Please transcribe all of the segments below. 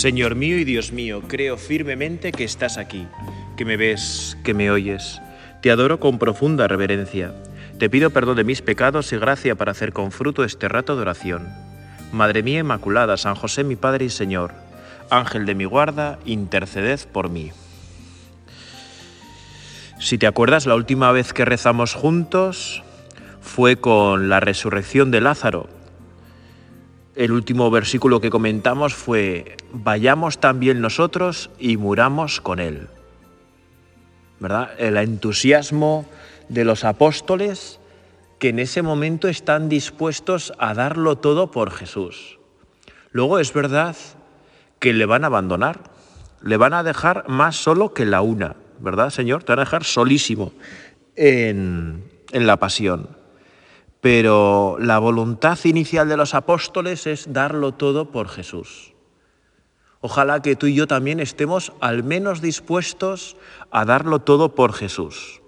Señor mío y Dios mío, creo firmemente que estás aquí, que me ves, que me oyes. Te adoro con profunda reverencia. Te pido perdón de mis pecados y gracia para hacer con fruto este rato de oración. Madre mía Inmaculada, San José mi Padre y Señor, Ángel de mi guarda, interceded por mí. Si te acuerdas, la última vez que rezamos juntos fue con la resurrección de Lázaro, el último versículo que comentamos fue, vayamos también nosotros y muramos con Él. ¿Verdad? El entusiasmo de los apóstoles que en ese momento están dispuestos a darlo todo por Jesús. Luego es verdad que le van a abandonar, le van a dejar más solo que la una, ¿verdad, Señor? Te van a dejar solísimo en, en la pasión pero la voluntad inicial de los apóstoles es darlo todo por Jesús. Ojalá que tú y yo también estemos al menos dispuestos a darlo todo por Jesús,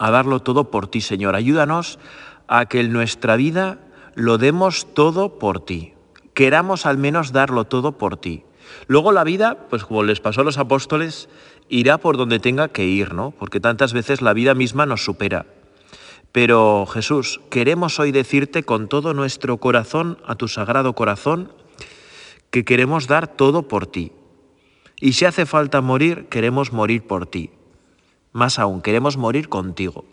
a darlo todo por ti, Señor. Ayúdanos a que en nuestra vida lo demos todo por ti, queramos al menos darlo todo por ti. Luego la vida, pues como les pasó a los apóstoles, irá por donde tenga que ir, ¿no? Porque tantas veces la vida misma nos supera. Pero Jesús, queremos hoy decirte con todo nuestro corazón, a tu sagrado corazón, que queremos dar todo por ti. Y si hace falta morir, queremos morir por ti. Más aún, queremos morir contigo.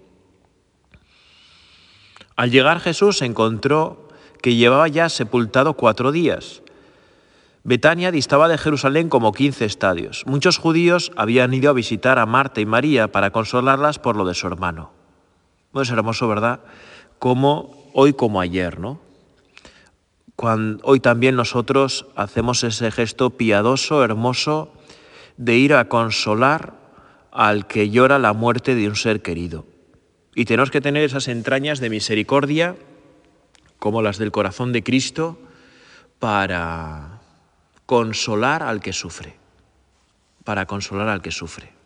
Al llegar Jesús encontró que llevaba ya sepultado cuatro días. Betania distaba de Jerusalén como quince estadios. Muchos judíos habían ido a visitar a Marta y María para consolarlas por lo de su hermano. Bueno, es hermoso, ¿verdad? Como hoy como ayer, ¿no? Cuando, hoy también nosotros hacemos ese gesto piadoso, hermoso, de ir a consolar al que llora la muerte de un ser querido. Y tenemos que tener esas entrañas de misericordia, como las del corazón de Cristo, para consolar al que sufre, para consolar al que sufre.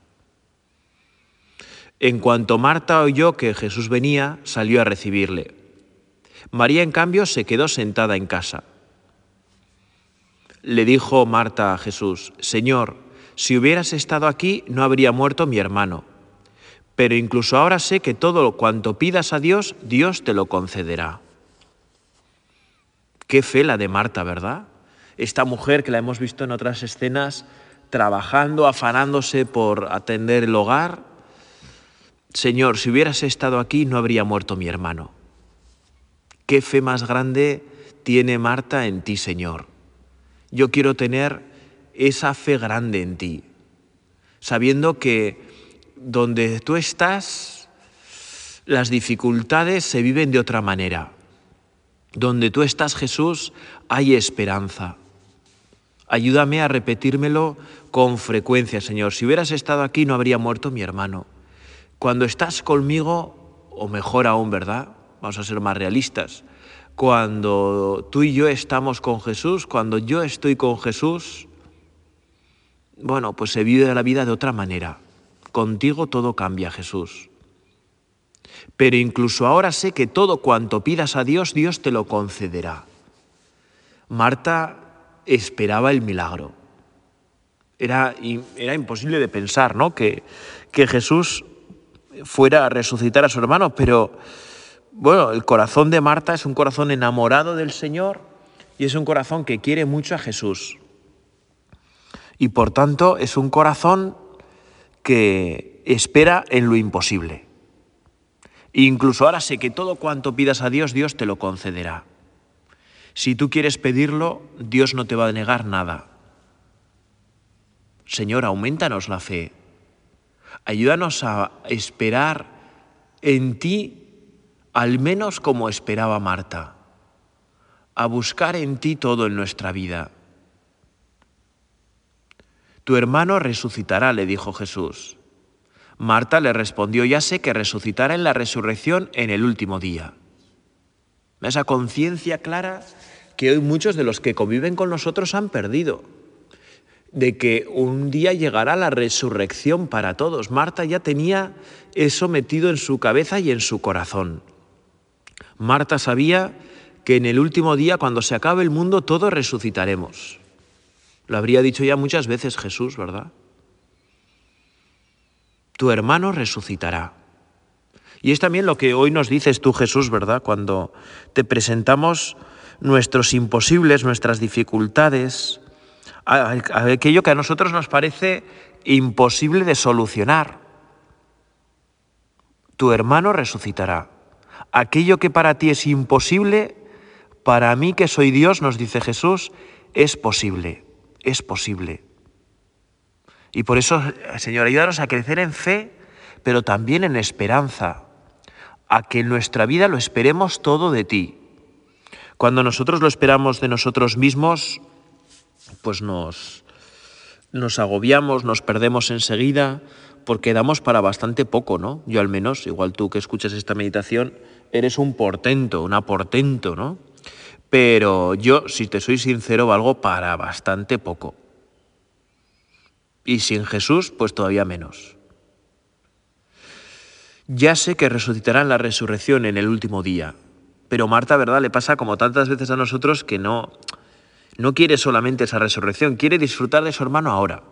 En cuanto Marta oyó que Jesús venía, salió a recibirle. María, en cambio, se quedó sentada en casa. Le dijo Marta a Jesús, Señor, si hubieras estado aquí no habría muerto mi hermano, pero incluso ahora sé que todo cuanto pidas a Dios, Dios te lo concederá. Qué fe la de Marta, ¿verdad? Esta mujer que la hemos visto en otras escenas, trabajando, afanándose por atender el hogar, Señor, si hubieras estado aquí no habría muerto mi hermano. ¿Qué fe más grande tiene Marta en ti, Señor? Yo quiero tener esa fe grande en ti, sabiendo que donde tú estás, las dificultades se viven de otra manera. Donde tú estás, Jesús, hay esperanza. Ayúdame a repetírmelo con frecuencia, Señor. Si hubieras estado aquí no habría muerto mi hermano. Cuando estás conmigo, o mejor aún, ¿verdad? Vamos a ser más realistas. Cuando tú y yo estamos con Jesús, cuando yo estoy con Jesús, bueno, pues se vive la vida de otra manera. Contigo todo cambia, Jesús. Pero incluso ahora sé que todo cuanto pidas a Dios, Dios te lo concederá. Marta esperaba el milagro. Era, era imposible de pensar, ¿no? Que, que Jesús fuera a resucitar a su hermano, pero bueno, el corazón de Marta es un corazón enamorado del Señor y es un corazón que quiere mucho a Jesús. Y por tanto es un corazón que espera en lo imposible. incluso ahora sé que todo cuanto pidas a Dios, Dios te lo concederá. Si tú quieres pedirlo, Dios no te va a negar nada. Señor, aumentanos la fe. Ayúdanos a esperar en ti al menos como esperaba Marta, a buscar en ti todo en nuestra vida. Tu hermano resucitará, le dijo Jesús. Marta le respondió, ya sé que resucitará en la resurrección en el último día. Esa conciencia clara que hoy muchos de los que conviven con nosotros han perdido de que un día llegará la resurrección para todos. Marta ya tenía eso metido en su cabeza y en su corazón. Marta sabía que en el último día, cuando se acabe el mundo, todos resucitaremos. Lo habría dicho ya muchas veces Jesús, ¿verdad? Tu hermano resucitará. Y es también lo que hoy nos dices tú, Jesús, ¿verdad? Cuando te presentamos nuestros imposibles, nuestras dificultades, aquello que a nosotros nos parece imposible de solucionar. Tu hermano resucitará. Aquello que para ti es imposible, para mí que soy Dios, nos dice Jesús, es posible, es posible. Y por eso, Señor, ayúdanos a crecer en fe, pero también en esperanza, a que en nuestra vida lo esperemos todo de ti. Cuando nosotros lo esperamos de nosotros mismos, pues nos, nos agobiamos, nos perdemos enseguida, porque damos para bastante poco, ¿no? Yo al menos, igual tú que escuchas esta meditación, eres un portento, una portento, ¿no? Pero yo, si te soy sincero, valgo para bastante poco. Y sin Jesús, pues todavía menos. Ya sé que resucitarán la resurrección en el último día, pero Marta, ¿verdad? Le pasa como tantas veces a nosotros que no, no quiere solamente esa resurrección, quiere disfrutar de su hermano ahora.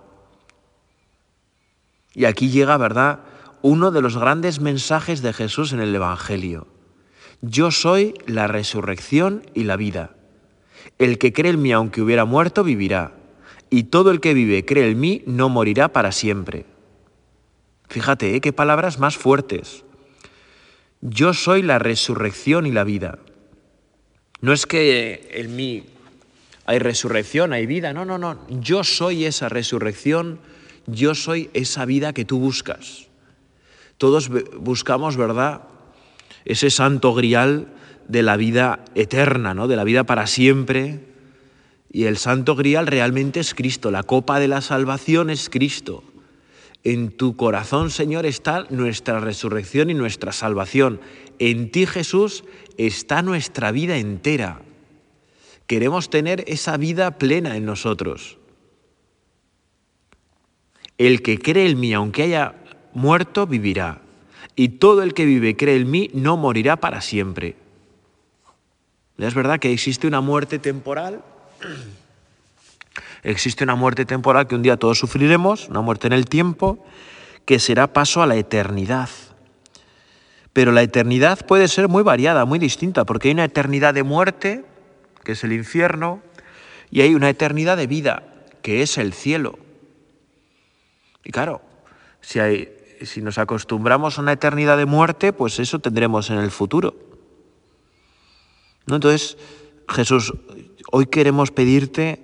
Y aquí llega, ¿verdad?, uno de los grandes mensajes de Jesús en el Evangelio. Yo soy la resurrección y la vida. El que cree en mí aunque hubiera muerto, vivirá. Y todo el que vive cree en mí no morirá para siempre. Fíjate, ¿eh? qué palabras más fuertes. Yo soy la resurrección y la vida. No es que en mí hay resurrección, hay vida. No, no, no. Yo soy esa resurrección, yo soy esa vida que tú buscas. Todos buscamos, ¿verdad? Ese santo grial de la vida eterna, ¿no? De la vida para siempre. Y el santo grial realmente es Cristo. La copa de la salvación es Cristo. En tu corazón, Señor, está nuestra resurrección y nuestra salvación. En ti, Jesús, está nuestra vida entera. Queremos tener esa vida plena en nosotros. El que cree en mí, aunque haya muerto, vivirá. Y todo el que vive y cree en mí no morirá para siempre. Es verdad que existe una muerte temporal. Existe una muerte temporal que un día todos sufriremos, una muerte en el tiempo, que será paso a la eternidad. Pero la eternidad puede ser muy variada, muy distinta, porque hay una eternidad de muerte que es el infierno, y hay una eternidad de vida, que es el cielo. Y claro, si, hay, si nos acostumbramos a una eternidad de muerte, pues eso tendremos en el futuro. ¿No? Entonces, Jesús, hoy queremos pedirte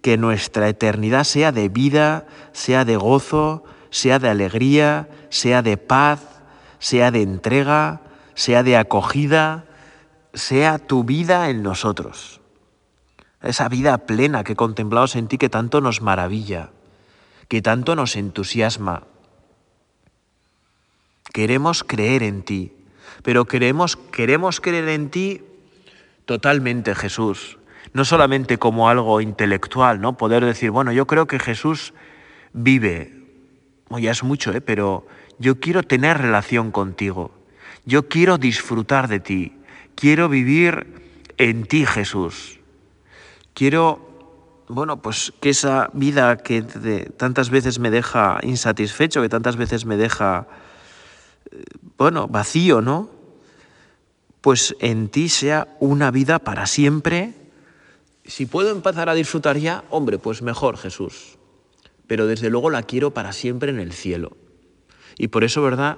que nuestra eternidad sea de vida, sea de gozo, sea de alegría, sea de paz, sea de entrega, sea de acogida, sea tu vida en nosotros. Esa vida plena que contemplamos en ti que tanto nos maravilla, que tanto nos entusiasma. Queremos creer en ti, pero queremos, queremos creer en ti totalmente, Jesús. No solamente como algo intelectual, ¿no? Poder decir, bueno, yo creo que Jesús vive. ya es mucho, ¿eh? pero yo quiero tener relación contigo. Yo quiero disfrutar de ti. Quiero vivir en ti, Jesús. Quiero, bueno, pues que esa vida que tantas veces me deja insatisfecho, que tantas veces me deja, eh, bueno, vacío, ¿no? Pues en ti sea una vida para siempre. Si puedo empezar a disfrutar ya, hombre, pues mejor, Jesús. Pero desde luego la quiero para siempre en el cielo. Y por eso, ¿verdad?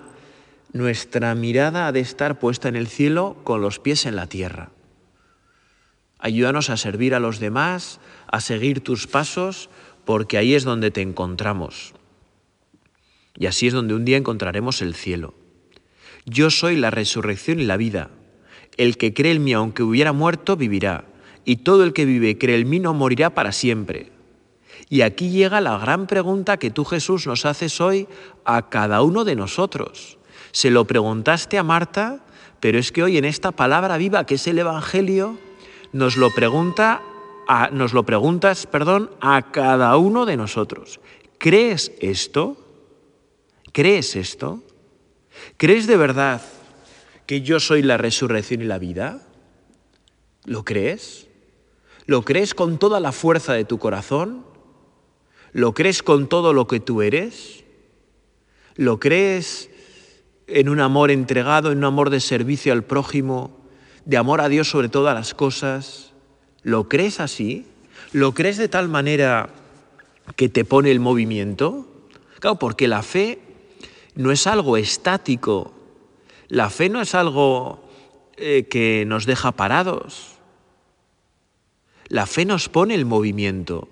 Nuestra mirada ha de estar puesta en el cielo con los pies en la tierra. Ayúdanos a servir a los demás, a seguir tus pasos, porque ahí es donde te encontramos. Y así es donde un día encontraremos el cielo. Yo soy la resurrección y la vida. El que cree en mí, aunque hubiera muerto, vivirá. Y todo el que vive y cree en mí no morirá para siempre. Y aquí llega la gran pregunta que tú, Jesús, nos haces hoy a cada uno de nosotros. Se lo preguntaste a Marta, pero es que hoy en esta palabra viva que es el Evangelio, nos lo pregunta nos lo preguntas, perdón, a cada uno de nosotros. ¿Crees esto? ¿Crees esto? ¿Crees de verdad que yo soy la resurrección y la vida? ¿Lo crees? ¿Lo crees con toda la fuerza de tu corazón? ¿Lo crees con todo lo que tú eres? ¿Lo crees en un amor entregado, en un amor de servicio al prójimo, de amor a Dios sobre todas las cosas? ¿Lo crees así? ¿Lo crees de tal manera que te pone el movimiento? Claro, porque la fe no es algo estático, la fe no es algo eh, que nos deja parados. La fe nos pone el movimiento.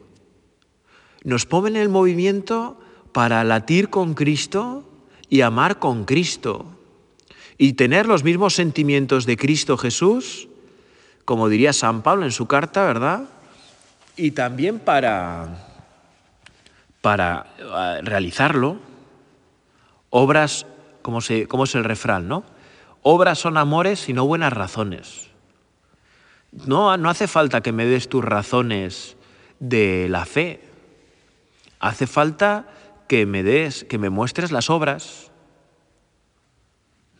Nos pone el movimiento para latir con Cristo y amar con Cristo. Y tener los mismos sentimientos de Cristo Jesús, como diría San Pablo en su carta, ¿verdad? Y también para, para eh, realizarlo, obras, como, se, como es el refrán, ¿no? Obras son amores y no buenas razones. No, no hace falta que me des tus razones de la fe. Hace falta que me des, que me muestres las obras.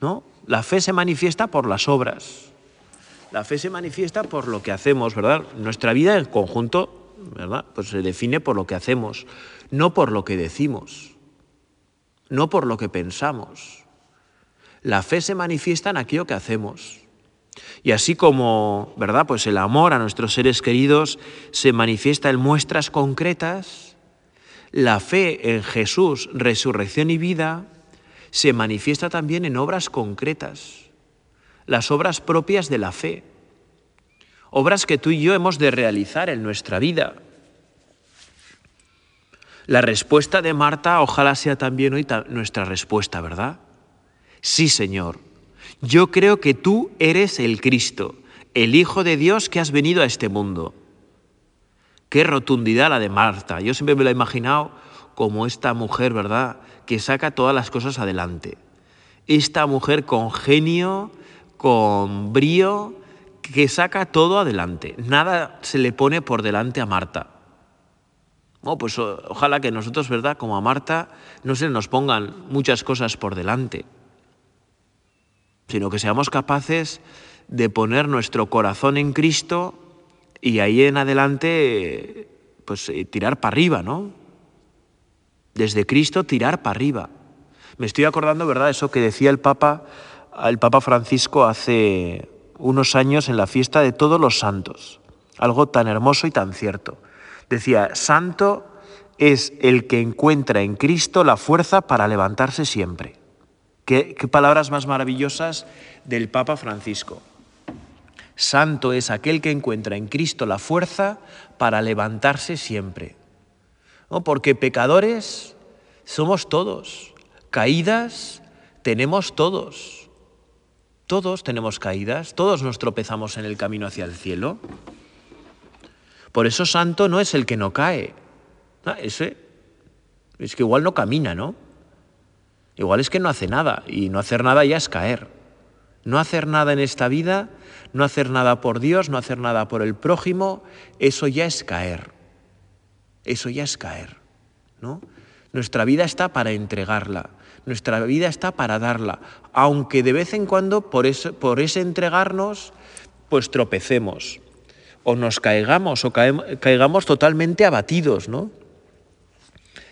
¿No? La fe se manifiesta por las obras. La fe se manifiesta por lo que hacemos, ¿verdad? Nuestra vida en conjunto, ¿verdad? Pues se define por lo que hacemos, no por lo que decimos, no por lo que pensamos. La fe se manifiesta en aquello que hacemos. Y así como, ¿verdad? Pues el amor a nuestros seres queridos se manifiesta en muestras concretas, la fe en Jesús, resurrección y vida, se manifiesta también en obras concretas, las obras propias de la fe, obras que tú y yo hemos de realizar en nuestra vida. La respuesta de Marta ojalá sea también hoy nuestra respuesta, ¿verdad? Sí, Señor, yo creo que tú eres el Cristo, el Hijo de Dios que has venido a este mundo. Qué rotundidad la de Marta. Yo siempre me lo he imaginado como esta mujer, ¿verdad?, que saca todas las cosas adelante. Esta mujer con genio, con brío, que saca todo adelante. Nada se le pone por delante a Marta. Oh, pues ojalá que nosotros, ¿verdad?, como a Marta, no se nos pongan muchas cosas por delante sino que seamos capaces de poner nuestro corazón en Cristo y ahí en adelante, pues eh, tirar para arriba, ¿no? Desde Cristo tirar para arriba. Me estoy acordando, ¿verdad?, eso que decía el Papa, el Papa Francisco hace unos años en la fiesta de todos los santos. Algo tan hermoso y tan cierto. Decía, santo es el que encuentra en Cristo la fuerza para levantarse siempre. Qué, palabras más maravillosas del Papa Francisco. Santo es aquel que encuentra en Cristo la fuerza para levantarse siempre. ¿No? Porque pecadores somos todos, caídas tenemos todos. Todos tenemos caídas, todos nos tropezamos en el camino hacia el cielo. Por eso santo no es el que no cae. Ah, ese es que igual no camina, ¿no? Igual es que no hace nada y no hacer nada ya es caer. No hacer nada en esta vida, no hacer nada por Dios, no hacer nada por el prójimo, eso ya es caer. Eso ya es caer, ¿no? Nuestra vida está para entregarla, nuestra vida está para darla, aunque de vez en cuando por ese, por ese entregarnos pues tropecemos o nos caigamos o caigamos totalmente abatidos, ¿no?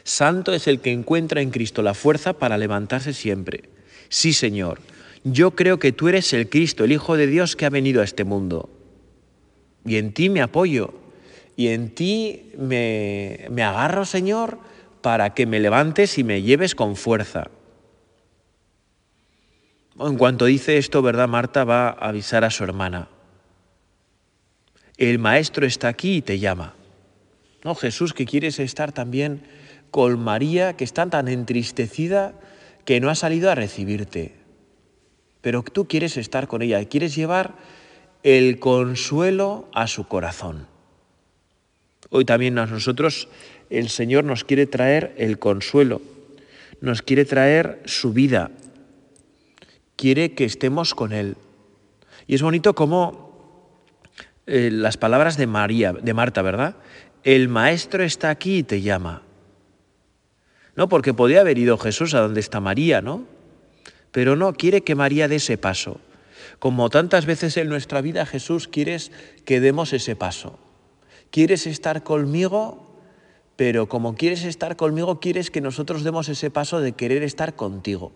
Santo es el que encuentra en Cristo la fuerza para levantarse siempre. Sí, Señor, yo creo que tú eres el Cristo, el Hijo de Dios que ha venido a este mundo. Y en ti me apoyo. Y en ti me, me agarro, Señor, para que me levantes y me lleves con fuerza. En cuanto dice esto, ¿verdad? Marta va a avisar a su hermana. El maestro está aquí y te llama. No, Jesús, que quieres estar también con María, que está tan entristecida que no ha salido a recibirte. Pero tú quieres estar con ella, quieres llevar el consuelo a su corazón. Hoy también a nosotros el Señor nos quiere traer el consuelo, nos quiere traer su vida, quiere que estemos con Él. Y es bonito como eh, las palabras de María, de Marta, ¿verdad? El Maestro está aquí y te llama. No, porque podía haber ido Jesús a donde está María, ¿no? Pero no, quiere que María dé ese paso. Como tantas veces en nuestra vida Jesús quieres que demos ese paso. ¿Quieres estar conmigo? pero como quieres estar conmigo, quieres que nosotros demos ese paso de querer estar contigo.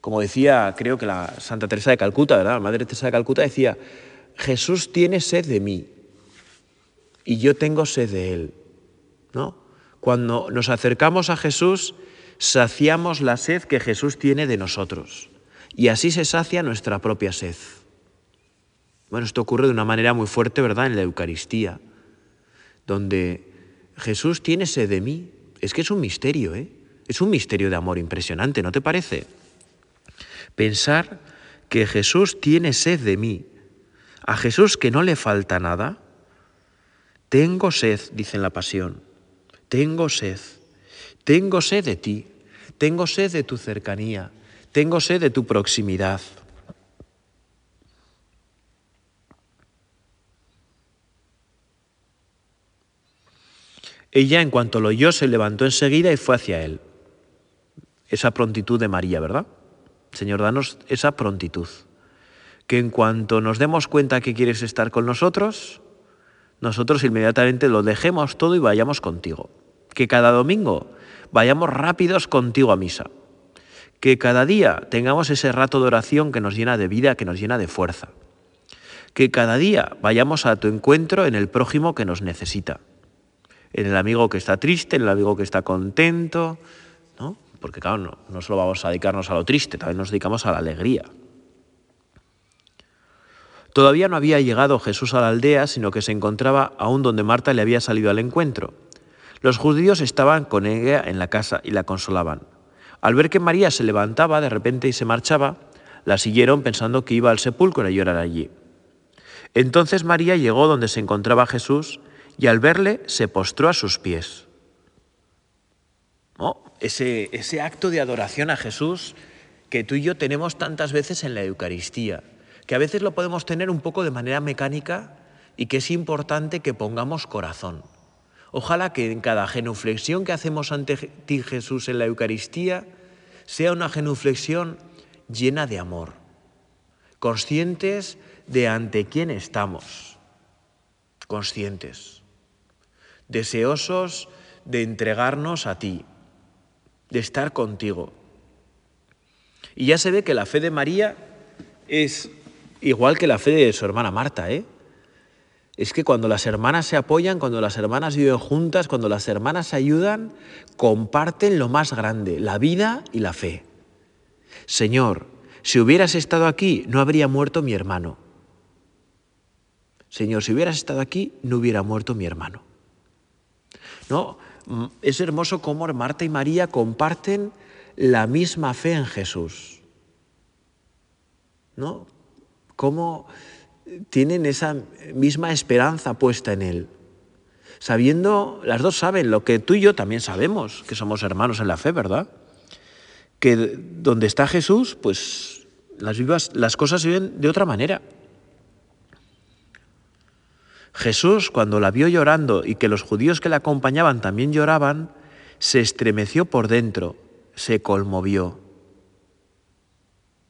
Como decía, creo que la Santa Teresa de Calcuta, ¿verdad? La Madre Teresa de Calcuta decía, Jesús tiene sed de mí y yo tengo sed de él, ¿no? Cuando nos acercamos a Jesús, saciamos la sed que Jesús tiene de nosotros y así se sacia nuestra propia sed. Bueno, esto ocurre de una manera muy fuerte, ¿verdad? En la Eucaristía, donde Jesús tiene sed de mí. Es que es un misterio, ¿eh? Es un misterio de amor impresionante, ¿no te parece? Pensar que Jesús tiene sed de mí. A Jesús que no le falta nada. Tengo sed, dice en la pasión. Tengo sed. Tengo sed de ti. Tengo sed de tu cercanía. Tengo sed de tu proximidad. Ella, en cuanto lo oyó, se levantó enseguida y fue hacia él. Esa prontitud de María, ¿verdad? Señor, danos esa prontitud. Que en cuanto nos demos cuenta que quieres estar con nosotros, nosotros inmediatamente lo dejemos todo y vayamos contigo. Que cada domingo vayamos rápidos contigo a misa. Que cada día tengamos ese rato de oración que nos llena de vida, que nos llena de fuerza. Que cada día vayamos a tu encuentro en el prójimo que nos necesita en el amigo que está triste, en el amigo que está contento, ¿no? Porque claro, no, no solo vamos a dedicarnos a lo triste, también nos dedicamos a la alegría. Todavía no había llegado Jesús a la aldea, sino que se encontraba aún donde Marta le había salido al encuentro. Los judíos estaban con ella en la casa y la consolaban. Al ver que María se levantaba de repente y se marchaba, la siguieron pensando que iba al sepulcro a llorar allí. Entonces María llegó donde se encontraba Jesús y al verle se postró a sus pies. ese, ese acto de adoración a Jesús que tú y yo tenemos tantas veces en la Eucaristía, que a veces lo podemos tener un poco de manera mecánica y que es importante que pongamos corazón. Ojalá que en cada genuflexión que hacemos ante ti Jesús en la Eucaristía sea una genuflexión llena de amor, conscientes de ante quién estamos, conscientes deseosos de entregarnos a ti, de estar contigo. Y ya se ve que la fe de María es igual que la fe de su hermana Marta, ¿eh? Es que cuando las hermanas se apoyan, cuando las hermanas viven juntas, cuando las hermanas ayudan, comparten lo más grande, la vida y la fe. Señor, si hubieras estado aquí, no habría muerto mi hermano. Señor, si hubieras estado aquí, no hubiera muerto mi hermano. ¿no? Mm, es hermoso cómo Marta y María comparten la misma fe en Jesús. ¿No? Cómo tienen esa misma esperanza puesta en Él. Sabiendo, las dos saben lo que tú y yo también sabemos, que somos hermanos en la fe, ¿verdad? Que donde está Jesús, pues las, vivas, las cosas se ven de otra manera. Jesús, cuando la vio llorando y que los judíos que la acompañaban también lloraban, se estremeció por dentro, se conmovió.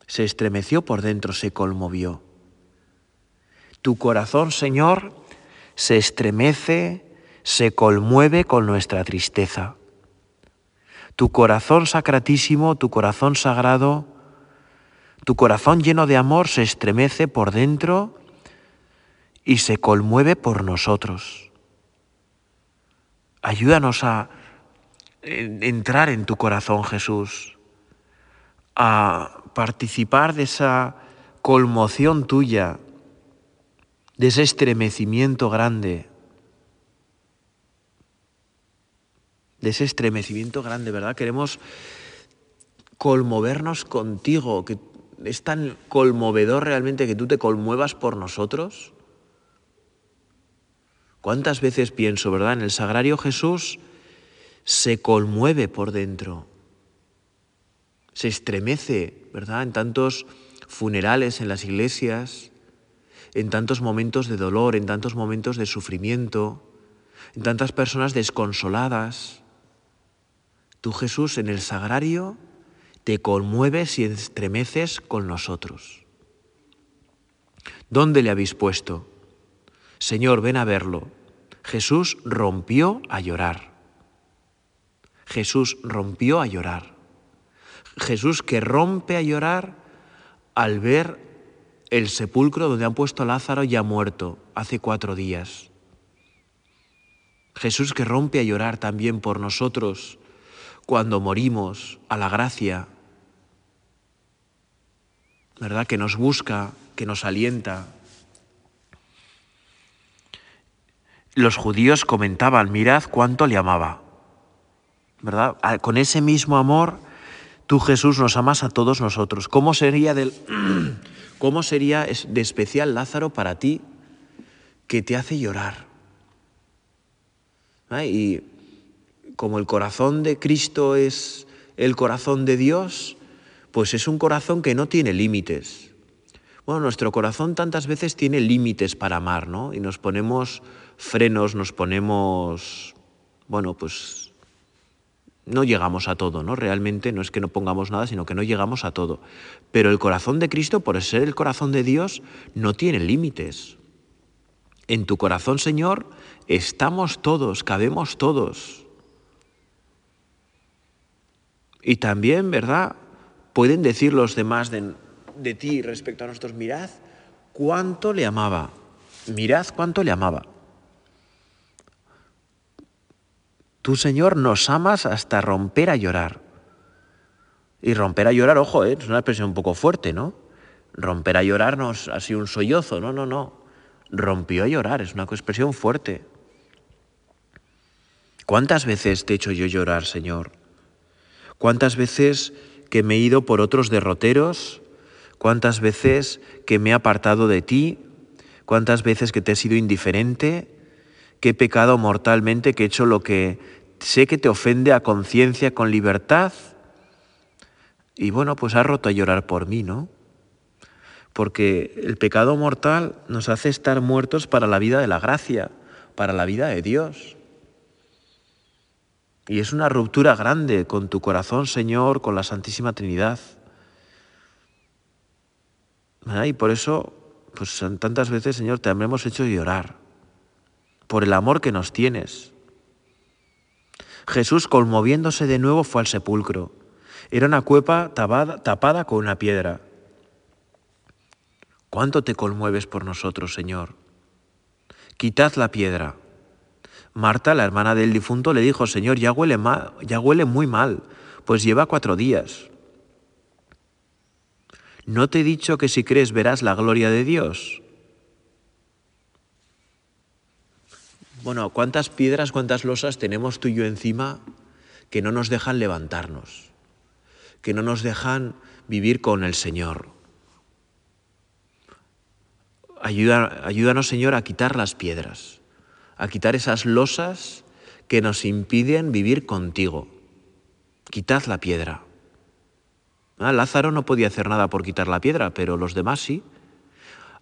Se estremeció por dentro, se conmovió. Tu corazón, Señor, se estremece, se conmueve con nuestra tristeza. Tu corazón sacratísimo, tu corazón sagrado, tu corazón lleno de amor se estremece por dentro y se conmueve por nosotros. Ayúdanos a entrar en tu corazón, Jesús, a participar de esa conmoción tuya, de ese estremecimiento grande, de ese estremecimiento grande, ¿verdad? Queremos conmovernos contigo, que es tan conmovedor realmente que tú te conmuevas por nosotros. ¿Cuántas veces pienso, verdad? En el sagrario Jesús se conmueve por dentro, se estremece, ¿verdad? En tantos funerales en las iglesias, en tantos momentos de dolor, en tantos momentos de sufrimiento, en tantas personas desconsoladas. Tú Jesús en el sagrario te conmueves y estremeces con nosotros. ¿Dónde le habéis puesto? Señor, ven a verlo. Jesús rompió a llorar. Jesús rompió a llorar. Jesús que rompe a llorar al ver el sepulcro donde han puesto a Lázaro ya muerto hace cuatro días. Jesús que rompe a llorar también por nosotros cuando morimos a la gracia, ¿verdad? Que nos busca, que nos alienta. Los judíos comentaban, mirad cuánto le amaba, ¿verdad? Ah, con ese mismo amor, tú Jesús nos amas a todos nosotros. ¿Cómo sería, del, cómo sería de especial Lázaro para ti que te hace llorar? ¿Ah? Y como el corazón de Cristo es el corazón de Dios, pues es un corazón que no tiene límites. Bueno, nuestro corazón tantas veces tiene límites para amar, ¿no? Y nos ponemos frenos, nos ponemos, bueno, pues no llegamos a todo, ¿no? Realmente no es que no pongamos nada, sino que no llegamos a todo. Pero el corazón de Cristo, por ser el corazón de Dios, no tiene límites. En tu corazón, Señor, estamos todos, cabemos todos. Y también, ¿verdad? Pueden decir los demás de, de ti respecto a nosotros, mirad cuánto le amaba, mirad cuánto le amaba. Tú, Señor, nos amas hasta romper a llorar. Y romper a llorar, ojo, ¿eh? es una expresión un poco fuerte, ¿no? Romper a llorar no es así un sollozo, no, no, no. Rompió a llorar, es una expresión fuerte. ¿Cuántas veces te he hecho yo llorar, Señor? ¿Cuántas veces que me he ido por otros derroteros? ¿Cuántas veces que me he apartado de ti? ¿Cuántas veces que te he sido indiferente? ¿Que he pecado mortalmente? ¿Que he hecho lo que sé que te ofende a conciencia con libertad? Y bueno, pues has roto a llorar por mí, ¿no? Porque el pecado mortal nos hace estar muertos para la vida de la gracia, para la vida de Dios. Y es una ruptura grande con tu corazón, Señor, con la Santísima Trinidad. Y por eso, pues tantas veces, Señor, te hemos hecho llorar, por el amor que nos tienes. Jesús, conmoviéndose de nuevo, fue al sepulcro. Era una cuepa tapada, tapada con una piedra. ¿Cuánto te conmueves por nosotros, Señor? Quitad la piedra. Marta, la hermana del difunto, le dijo, Señor, ya huele, mal, ya huele muy mal, pues lleva cuatro días. ¿No te he dicho que si crees verás la gloria de Dios? Bueno, ¿cuántas piedras, cuántas losas tenemos tú y yo encima que no nos dejan levantarnos, que no nos dejan vivir con el Señor? ayúdanos, Señor, a quitar las piedras a quitar esas losas que nos impiden vivir contigo. Quitad la piedra. Ah, Lázaro no podía hacer nada por quitar la piedra, pero los demás sí.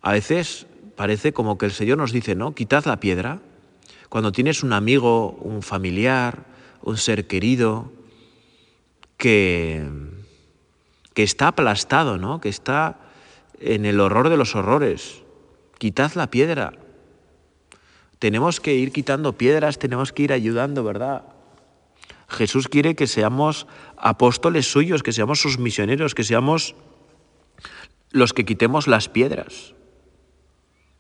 A veces parece como que el Señor nos dice, no, quitad la piedra. Cuando tienes un amigo, un familiar, un ser querido que, que está aplastado, ¿no? que está en el horror de los horrores, quitad la piedra, tenemos que ir quitando piedras, tenemos que ir ayudando, ¿verdad? Jesús quiere que seamos apóstoles suyos, que seamos sus misioneros, que seamos los que quitemos las piedras.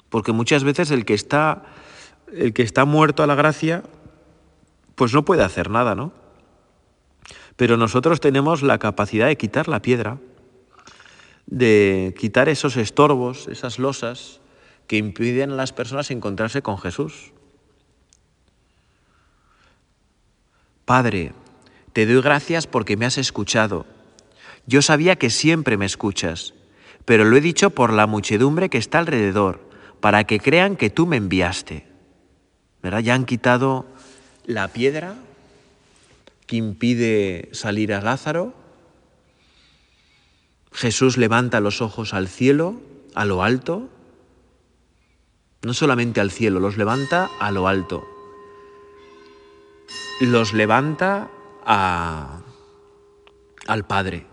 Porque muchas veces el que está el que está muerto a la gracia pues no puede hacer nada, ¿no? Pero nosotros tenemos la capacidad de quitar la piedra, de quitar esos estorbos, esas losas, que impiden a las personas encontrarse con Jesús. Padre, te doy gracias porque me has escuchado. Yo sabía que siempre me escuchas, pero lo he dicho por la muchedumbre que está alrededor, para que crean que tú me enviaste. ¿Verdad? Ya han quitado la piedra que impide salir a Lázaro. Jesús levanta los ojos al cielo, a lo alto, no solamente al cielo, los levanta a lo alto. Los levanta a, al Padre.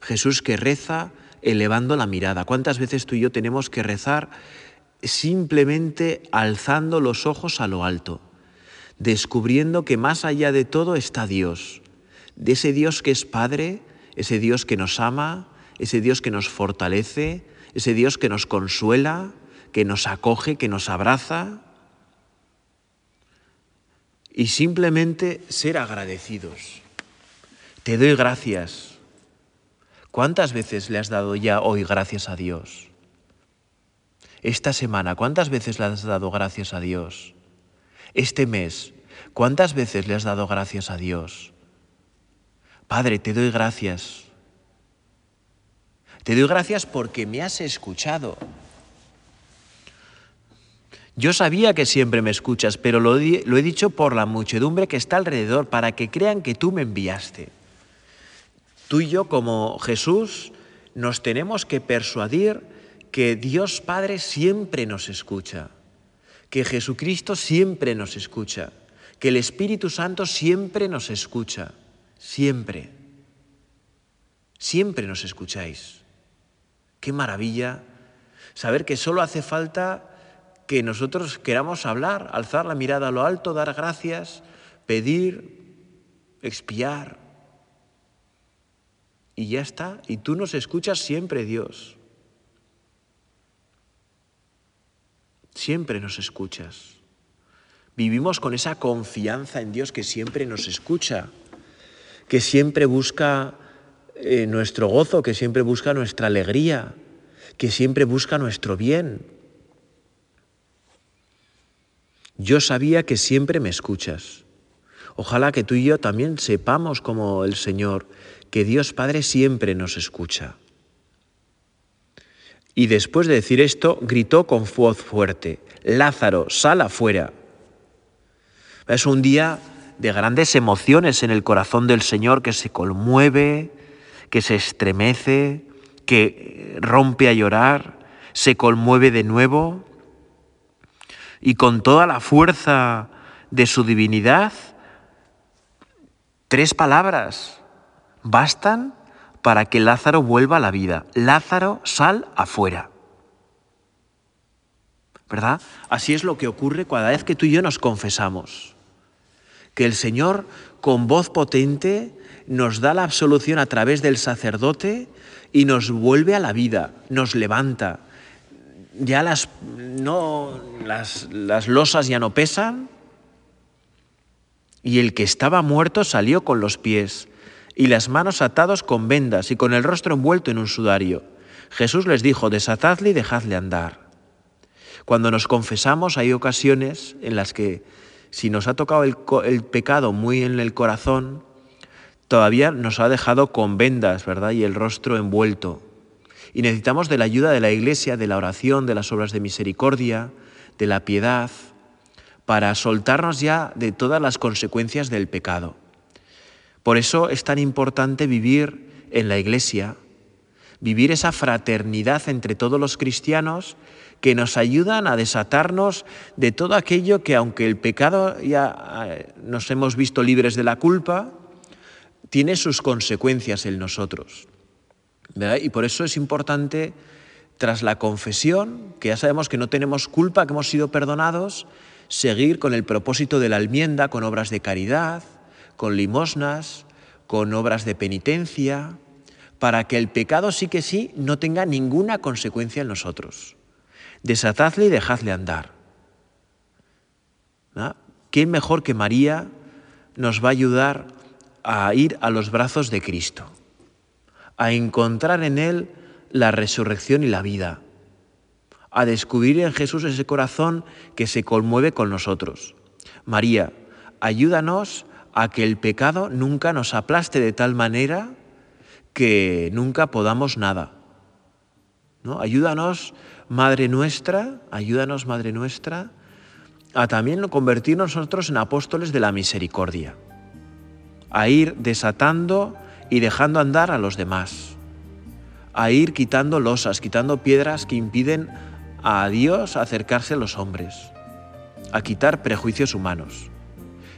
Jesús que reza elevando la mirada. ¿Cuántas veces tú y yo tenemos que rezar simplemente alzando los ojos a lo alto? descubriendo que más allá de todo está Dios, de ese Dios que es Padre, ese Dios que nos ama, ese Dios que nos fortalece, ese Dios que nos consuela, que nos acoge, que nos abraza. Y simplemente ser agradecidos. Te doy gracias. ¿Cuántas veces le has dado ya hoy gracias a Dios? Esta semana, ¿cuántas veces le has dado gracias a Dios? Este mes, ¿cuántas veces le has dado gracias a Dios? Padre, te doy gracias. Te doy gracias porque me has escuchado. Yo sabía que siempre me escuchas, pero lo, he dicho por la muchedumbre que está alrededor, para que crean que tú me enviaste. Tú y yo, como Jesús, nos tenemos que persuadir que Dios Padre siempre nos escucha, que Jesucristo siempre nos escucha, que el Espíritu Santo siempre nos escucha, siempre. Siempre nos escucháis. Qué maravilla saber que solo hace falta que nosotros queramos hablar, alzar la mirada a lo alto, dar gracias, pedir, expiar. Y ya está. Y tú nos escuchas siempre, Dios. Siempre nos escuchas. Vivimos con esa confianza en Dios que siempre nos escucha, que siempre busca eh, nuestro gozo, que siempre busca nuestra alegría, que siempre busca nuestro bien. Yo sabía que siempre me escuchas. Ojalá que tú y yo también sepamos como el Señor, que Dios Padre siempre nos escucha. Y después de decir esto, gritó con voz fuerte, Lázaro, sal afuera. Es un día de grandes emociones en el corazón del Señor que se conmueve, que se estremece, que rompe a llorar, se conmueve de nuevo y con toda la fuerza de su divinidad, tres palabras bastan para que Lázaro vuelva a la vida. Lázaro, sal afuera. ¿Verdad? Así es lo que ocurre cada vez que tú y yo nos confesamos. Que el Señor, con voz potente, nos da la absolución a través del sacerdote y nos vuelve a la vida, nos levanta. Ya las, no, las, las losas ya no pesan y el que estaba muerto salió con los pies y las manos atados con vendas y con el rostro envuelto en un sudario. Jesús les dijo, desatadle y dejadle andar. Cuando nos confesamos hay ocasiones en las que si nos ha tocado el, el pecado muy en el corazón, todavía nos ha dejado con vendas, ¿verdad? Y el rostro envuelto. Y necesitamos de la ayuda de la Iglesia, de la oración, de las obras de misericordia, de la piedad, para soltarnos ya de todas las consecuencias del pecado. Por eso es tan importante vivir en la Iglesia, vivir esa fraternidad entre todos los cristianos que nos ayudan a desatarnos de todo aquello que aunque el pecado ya eh, nos hemos visto libres de la culpa, tiene sus consecuencias en nosotros. Y por eso es importante, tras la confesión, que ya sabemos que no tenemos culpa, que hemos sido perdonados, seguir con el propósito de la enmienda, con obras de caridad, con limosnas, con obras de penitencia, para que el pecado sí que sí no tenga ninguna consecuencia en nosotros. Desatadle y dejadle andar. ¿Quién mejor que María nos va a ayudar a ir a los brazos de Cristo, a encontrar en Él la resurrección y la vida, a descubrir en Jesús ese corazón que se conmueve con nosotros. María, ayúdanos a que el pecado nunca nos aplaste de tal manera que nunca podamos nada. ¿No? Ayúdanos, Madre nuestra, ayúdanos, Madre nuestra, a también convertirnos nosotros en apóstoles de la misericordia a ir desatando y dejando andar a los demás, a ir quitando losas, quitando piedras que impiden a Dios acercarse a los hombres, a quitar prejuicios humanos.